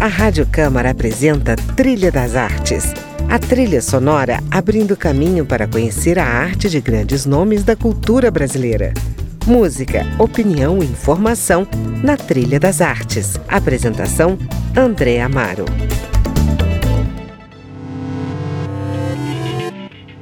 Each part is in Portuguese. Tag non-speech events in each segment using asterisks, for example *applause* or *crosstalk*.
A Rádio Câmara apresenta Trilha das Artes. A trilha sonora abrindo caminho para conhecer a arte de grandes nomes da cultura brasileira. Música, opinião e informação na Trilha das Artes. Apresentação: André Amaro.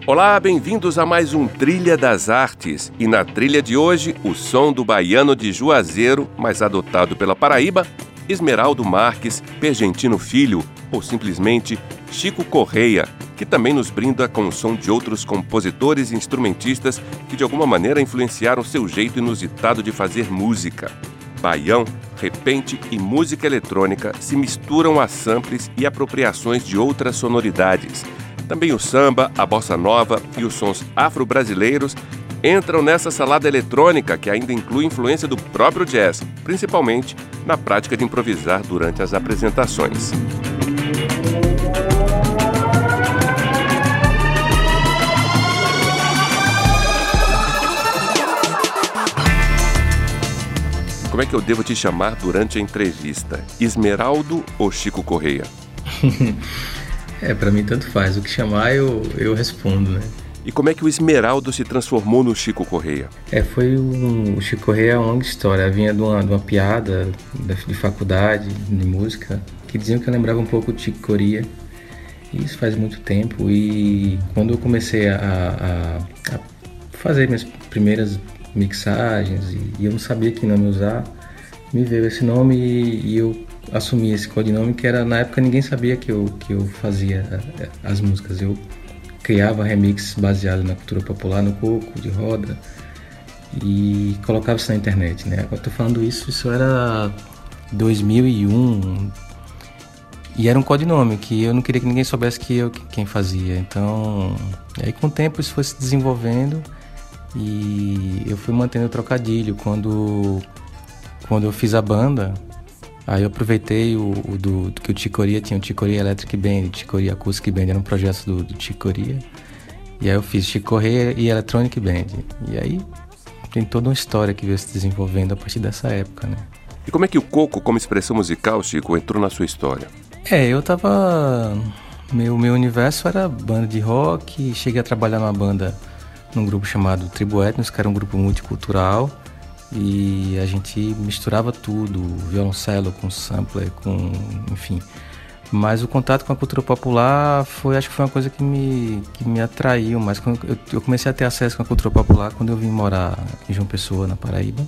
Olá, bem-vindos a mais um Trilha das Artes. E na trilha de hoje, o som do baiano de Juazeiro, mas adotado pela Paraíba, Esmeraldo Marques, Pergentino Filho ou simplesmente Chico Correia, que também nos brinda com o som de outros compositores e instrumentistas que de alguma maneira influenciaram seu jeito inusitado de fazer música. Baião, repente e música eletrônica se misturam a samples e apropriações de outras sonoridades também o samba, a bossa nova e os sons afro-brasileiros entram nessa salada eletrônica que ainda inclui influência do próprio jazz, principalmente na prática de improvisar durante as apresentações. Como é que eu devo te chamar durante a entrevista? Esmeraldo ou Chico Correia? *laughs* É, para mim tanto faz. O que chamar eu, eu respondo, né? E como é que o Esmeraldo se transformou no Chico Correia? É, foi um, o Chico Correia é uma longa história. Vinha de uma, de uma piada de, de faculdade de música que diziam que eu lembrava um pouco de Chico Coria. E isso faz muito tempo. E quando eu comecei a, a, a fazer minhas primeiras mixagens e, e, eu não sabia que nome usar, me veio esse nome e, e eu assumi esse codinome que era na época ninguém sabia que eu que eu fazia as músicas. Eu criava remix baseado na cultura popular, no coco, de roda e colocava isso na internet, né? Agora tô falando isso, isso era 2001 e era um codinome que eu não queria que ninguém soubesse que eu quem fazia. Então, aí com o tempo isso foi se desenvolvendo e eu fui mantendo o trocadilho quando quando eu fiz a banda Aí eu aproveitei o, o do, do, que o Ticoria tinha, o Ticoria Electric Band, o Ticoria Acoustic Band, era um projeto do, do Ticoria. E aí eu fiz Ticoria e Electronic Band. E aí tem toda uma história que veio se desenvolvendo a partir dessa época, né? E como é que o coco, como expressão musical, Chico, entrou na sua história? É, eu tava. Meu, meu universo era banda de rock, cheguei a trabalhar numa banda, num grupo chamado Tribo Etnos, que era um grupo multicultural e a gente misturava tudo, violoncelo com sampler, com enfim. Mas o contato com a cultura popular foi, acho que foi uma coisa que me, que me atraiu. Mas eu, eu comecei a ter acesso com a cultura popular quando eu vim morar em João Pessoa, na Paraíba.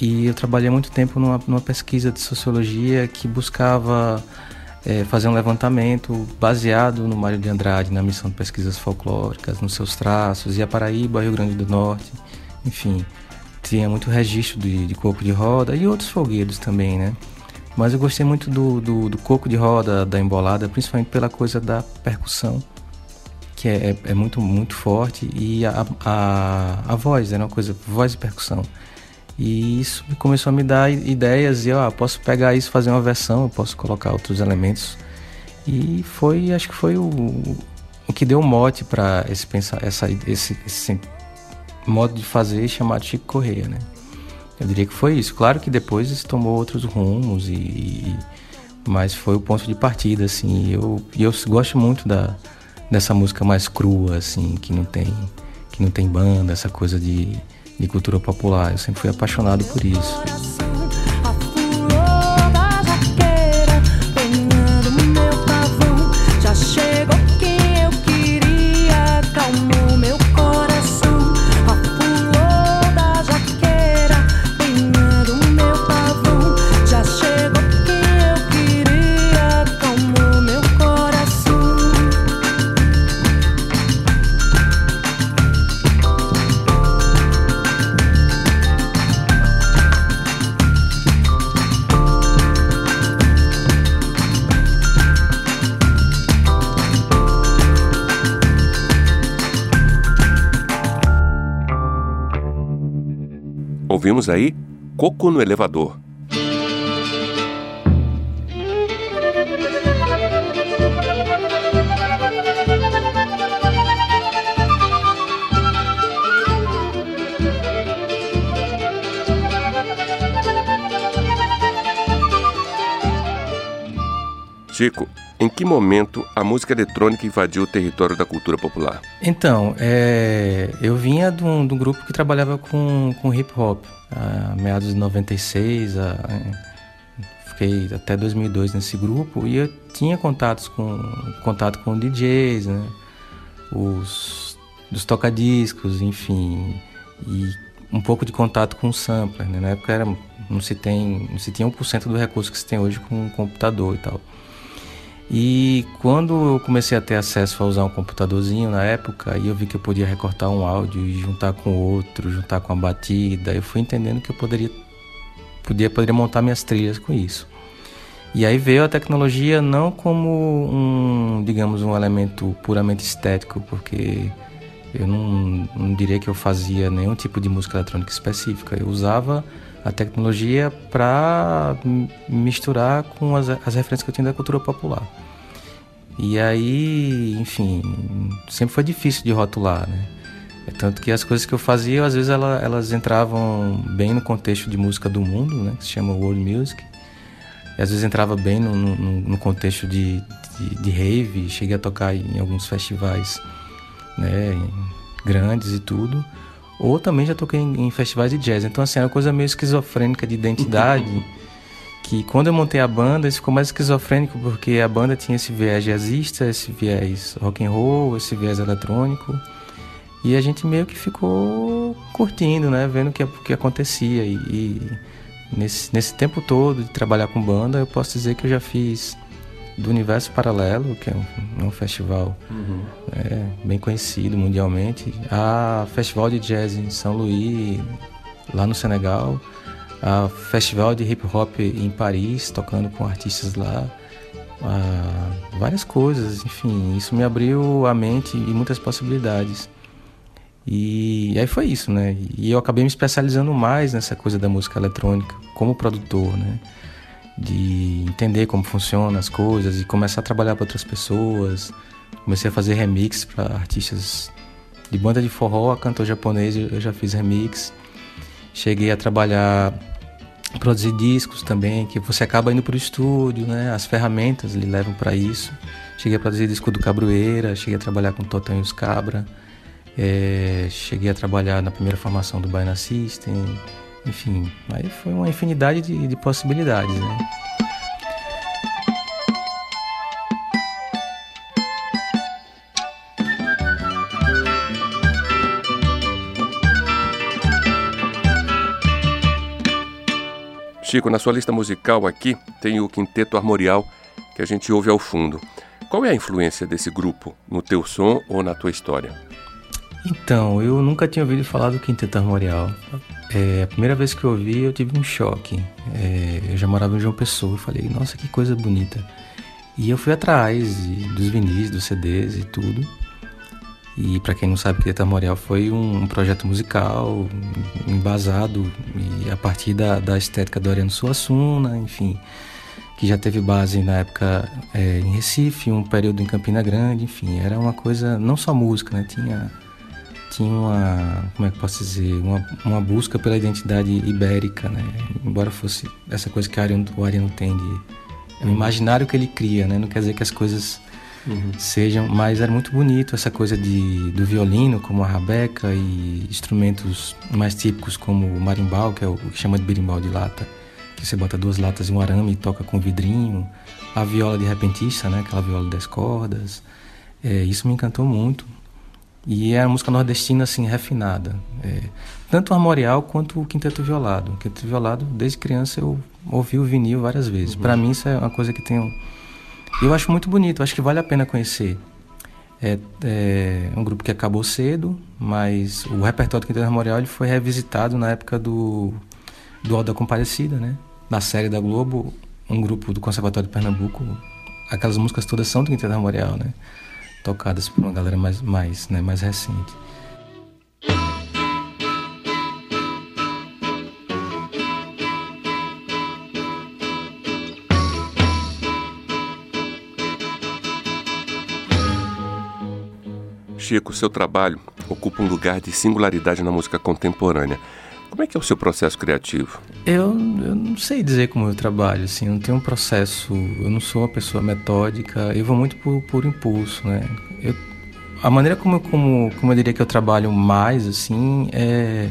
E eu trabalhei muito tempo numa, numa pesquisa de sociologia que buscava é, fazer um levantamento baseado no Mário de Andrade, na missão de pesquisas folclóricas, nos seus traços, e a Paraíba, Rio Grande do Norte, enfim tinha muito registro de, de corpo de roda e outros folguedos também, né? Mas eu gostei muito do, do, do coco de roda, da embolada, principalmente pela coisa da percussão, que é, é, é muito, muito forte, e a, a, a voz, né? uma coisa, voz e percussão. E isso começou a me dar ideias, e eu ah, posso pegar isso, fazer uma versão, eu posso colocar outros elementos. E foi, acho que foi o, o que deu mote para esse, pensar, essa, esse, esse modo de fazer chamado Chico Correia, né? Eu diria que foi isso. Claro que depois isso tomou outros rumos e, e mas foi o ponto de partida, assim. Eu e eu gosto muito da dessa música mais crua, assim, que não tem que não tem banda, essa coisa de, de cultura popular. Eu sempre fui apaixonado por isso. Ouvimos aí Coco no Elevador. Chico, em que momento a música eletrônica invadiu o território da cultura popular? Então, é, eu vinha de um, de um, grupo que trabalhava com, com hip hop, a meados de 96, a, fiquei até 2002 nesse grupo e eu tinha contatos com contato com DJs, né? Os dos tocadiscos, enfim, e um pouco de contato com o sampler, né? Na época era não se tem, não se tinha 1% do recurso que se tem hoje com um computador e tal. E quando eu comecei a ter acesso a usar um computadorzinho na época, e eu vi que eu podia recortar um áudio e juntar com outro, juntar com a batida, eu fui entendendo que eu poderia podia, poderia montar minhas trilhas com isso. E aí veio a tecnologia não como um, digamos, um elemento puramente estético, porque eu não, não diria que eu fazia nenhum tipo de música eletrônica específica. Eu usava a tecnologia para misturar com as, as referências que eu tinha da cultura popular. E aí, enfim, sempre foi difícil de rotular, né? É tanto que as coisas que eu fazia, às vezes ela, elas entravam bem no contexto de música do mundo, né? Que se chama world music. E às vezes entrava bem no, no, no contexto de, de, de, rave. Cheguei a tocar em alguns festivais né? grandes e tudo. Ou também já toquei em, em festivais de jazz. Então, assim, era uma coisa meio esquizofrênica de identidade. *laughs* que quando eu montei a banda, isso ficou mais esquizofrênico, porque a banda tinha esse viés jazzista, esse viés rock and roll, esse viés eletrônico. E a gente meio que ficou curtindo, né? Vendo o que, que acontecia. E, e, nesse, nesse tempo todo de trabalhar com banda, eu posso dizer que eu já fiz do Universo Paralelo, que é um, um festival uhum. é, bem conhecido mundialmente, a Festival de Jazz em São Luís, lá no Senegal, a Festival de Hip Hop em Paris, tocando com artistas lá, a, várias coisas, enfim, isso me abriu a mente e muitas possibilidades. E, aí foi isso, né? E eu acabei me especializando mais nessa coisa da música eletrônica como produtor, né? De entender como funcionam as coisas e começar a trabalhar para outras pessoas. Comecei a fazer remix para artistas de banda de forró, a cantor japonês, eu já fiz remix. Cheguei a trabalhar, produzir discos também, que você acaba indo para o estúdio, né? As ferramentas lhe levam para isso. Cheguei a produzir disco do Cabroeira, cheguei a trabalhar com Totão e os Cabra. É, cheguei a trabalhar na primeira formação do Baiana System, enfim, aí foi uma infinidade de, de possibilidades, né? Chico, na sua lista musical aqui tem o Quinteto Armorial que a gente ouve ao fundo. Qual é a influência desse grupo no teu som ou na tua história? Então, eu nunca tinha ouvido falar do Quinteto Armorial. É, a primeira vez que eu ouvi, eu tive um choque. É, eu já morava em João Pessoa, eu falei, nossa, que coisa bonita. E eu fui atrás dos vinis, dos CDs e tudo. E para quem não sabe, Quinteto Armorial foi um, projeto musical embasado e a partir da, da estética do Ariano Suassuna, enfim, que já teve base na época é, em Recife, um período em Campina Grande, enfim, era uma coisa, não só música, né? Tinha tinha uma, como é que posso dizer, uma, uma busca pela identidade ibérica, né? Embora fosse essa coisa que o Ariano, o Ariano tem de é o imaginário que ele cria, né? Não quer dizer que as coisas uhum. sejam, mas era muito bonito essa coisa de do violino, como a rabeca e instrumentos mais típicos como o marimbau, que é o que chama de berimbau de lata, que você bota duas latas e um arame e toca com vidrinho, a viola de repentista, né? Aquela viola das cordas. É, isso me encantou muito. E é a música nordestina, assim, refinada. É, tanto o armorial quanto o quinteto violado. O quinteto violado, desde criança, eu ouvi o vinil várias vezes. Uhum. Para mim, isso é uma coisa que tem... Eu acho muito bonito, acho que vale a pena conhecer. É, é, um grupo que acabou cedo, mas o repertório do Quinteto Armorial ele foi revisitado na época do, do Alda Comparecida, né? Na série da Globo, um grupo do Conservatório de Pernambuco, aquelas músicas todas são do Quinteto Armorial, né? Tocadas por uma galera mais, mais, né, mais recente. Chico, seu trabalho ocupa um lugar de singularidade na música contemporânea. Como é que é o seu processo criativo? Eu, eu não sei dizer como eu trabalho, assim, eu não tenho um processo, eu não sou uma pessoa metódica, eu vou muito por, por impulso, né? Eu, a maneira como, como, como eu diria que eu trabalho mais, assim, é,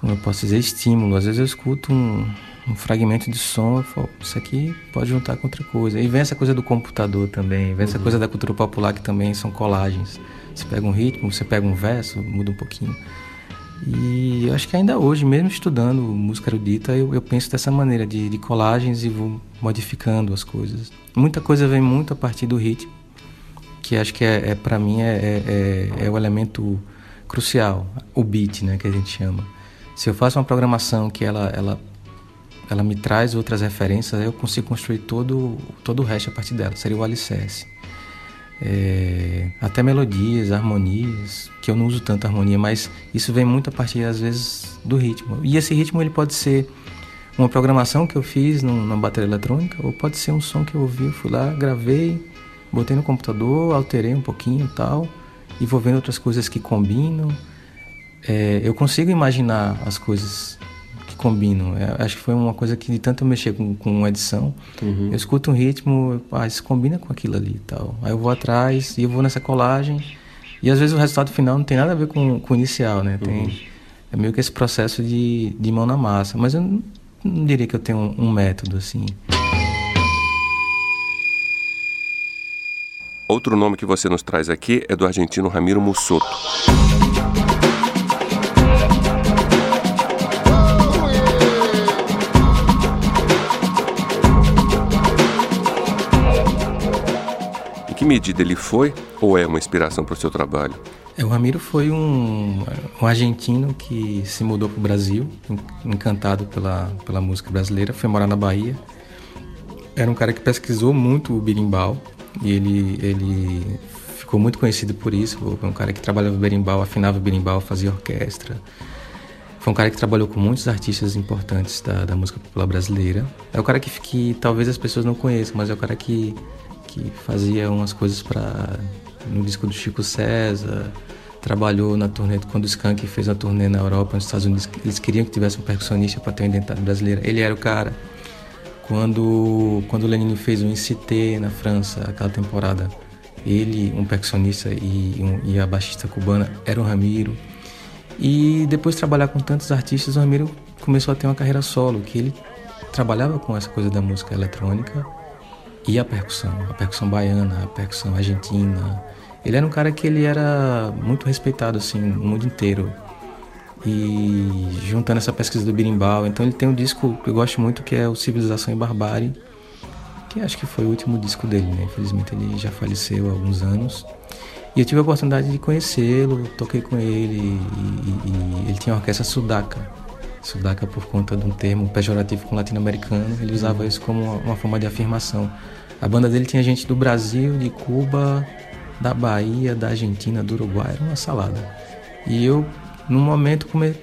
como eu posso dizer, estímulo. Às vezes eu escuto um, um fragmento de som, eu falo, isso aqui pode juntar com outra coisa. E vem essa coisa do computador também, vem uhum. essa coisa da cultura popular que também são colagens. Você pega um ritmo, você pega um verso, muda um pouquinho. E eu acho que ainda hoje, mesmo estudando música erudita, eu, eu penso dessa maneira, de, de, colagens e vou modificando as coisas. Muita coisa vem muito a partir do ritmo, que acho que é, é para mim é, é, é, é, o elemento crucial, o beat, né, que a gente chama. Se eu faço uma programação que ela, ela, ela me traz outras referências, eu consigo construir todo, todo o resto a partir dela, seria o alicerce é, até melodias, harmonias, que eu não uso tanto harmonia, mas isso vem muito a partir às vezes do ritmo. E esse ritmo ele pode ser uma programação que eu fiz numa bateria eletrônica, ou pode ser um som que eu ouvi, fui lá, gravei, botei no computador, alterei um pouquinho tal, e vou vendo outras coisas que combinam. É, eu consigo imaginar as coisas combinam. É, acho que foi uma coisa que de tanto eu mexer com, com edição, uhum. eu escuto um ritmo, ah, isso combina com aquilo ali e tal. Aí eu vou atrás e eu vou nessa colagem. E às vezes o resultado final não tem nada a ver com, com o inicial, né? Tem, uhum. É meio que esse processo de, de mão na massa. Mas eu não, não diria que eu tenho um, um método assim. Outro nome que você nos traz aqui é do argentino Ramiro Mussoto. Medida ele foi ou é uma inspiração para o seu trabalho? É, o Ramiro foi um, um argentino que se mudou para o Brasil, encantado pela, pela música brasileira, foi morar na Bahia. Era um cara que pesquisou muito o berimbau e ele, ele ficou muito conhecido por isso. Foi um cara que trabalhava berimbau, afinava berimbau, fazia orquestra. Foi um cara que trabalhou com muitos artistas importantes da, da música popular brasileira. É o cara que, que talvez as pessoas não conheçam, mas é o cara que que fazia umas coisas para no disco do Chico César, trabalhou na turnê quando o Skank fez a turnê na Europa, nos Estados Unidos, eles queriam que tivesse um percussionista para ter uma identidade brasileira. Ele era o cara. Quando quando o Lenine fez o Incité na França, aquela temporada, ele, um percussionista e, um, e a baixista cubana era o Ramiro. E depois de trabalhar com tantos artistas, o Ramiro começou a ter uma carreira solo, que ele trabalhava com essa coisa da música eletrônica e a percussão, a percussão baiana, a percussão argentina. Ele era um cara que ele era muito respeitado assim no mundo inteiro. E juntando essa pesquisa do birimbau, então ele tem um disco que eu gosto muito que é o Civilização e Barbárie, que acho que foi o último disco dele, né? Infelizmente ele já faleceu há alguns anos. E eu tive a oportunidade de conhecê-lo, toquei com ele e, e, e ele tinha a orquestra Sudaca, Sudaca por conta de um termo pejorativo com latino-americano, ele usava isso como uma, forma de afirmação. A banda dele tinha gente do Brasil, de Cuba, da Bahia, da Argentina, do Uruguai, era uma salada. E eu, num momento, come...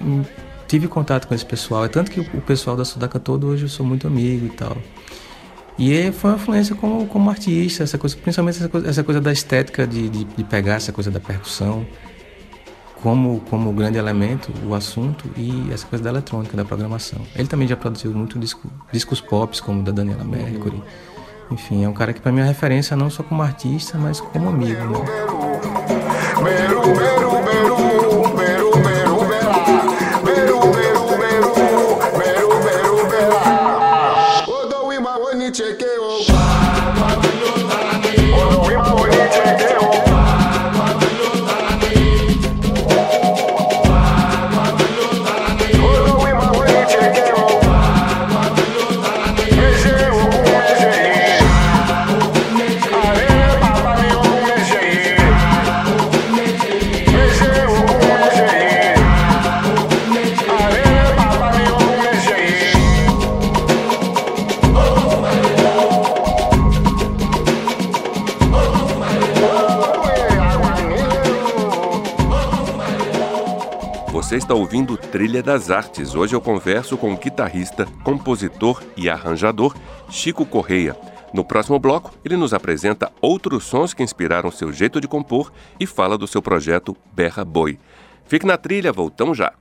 tive contato com esse pessoal, é tanto que o pessoal da Sudaca todo hoje eu sou muito amigo e tal. E foi uma influência como, como artista, essa coisa, principalmente essa coisa, essa coisa da estética de, de, de pegar essa coisa da percussão como, como grande elemento o assunto e essa coisa da eletrônica, da programação. Ele também já produziu muito disco, discos pop, como o da Daniela Mercury. Enfim, é um cara que para mim é referência não só como artista, mas como amigo. Né? Você está ouvindo Trilha das Artes. Hoje eu converso com o guitarrista, compositor e arranjador Chico Correia. No próximo bloco, ele nos apresenta outros sons que inspiraram seu jeito de compor e fala do seu projeto Berra Boi. Fique na trilha, voltamos já.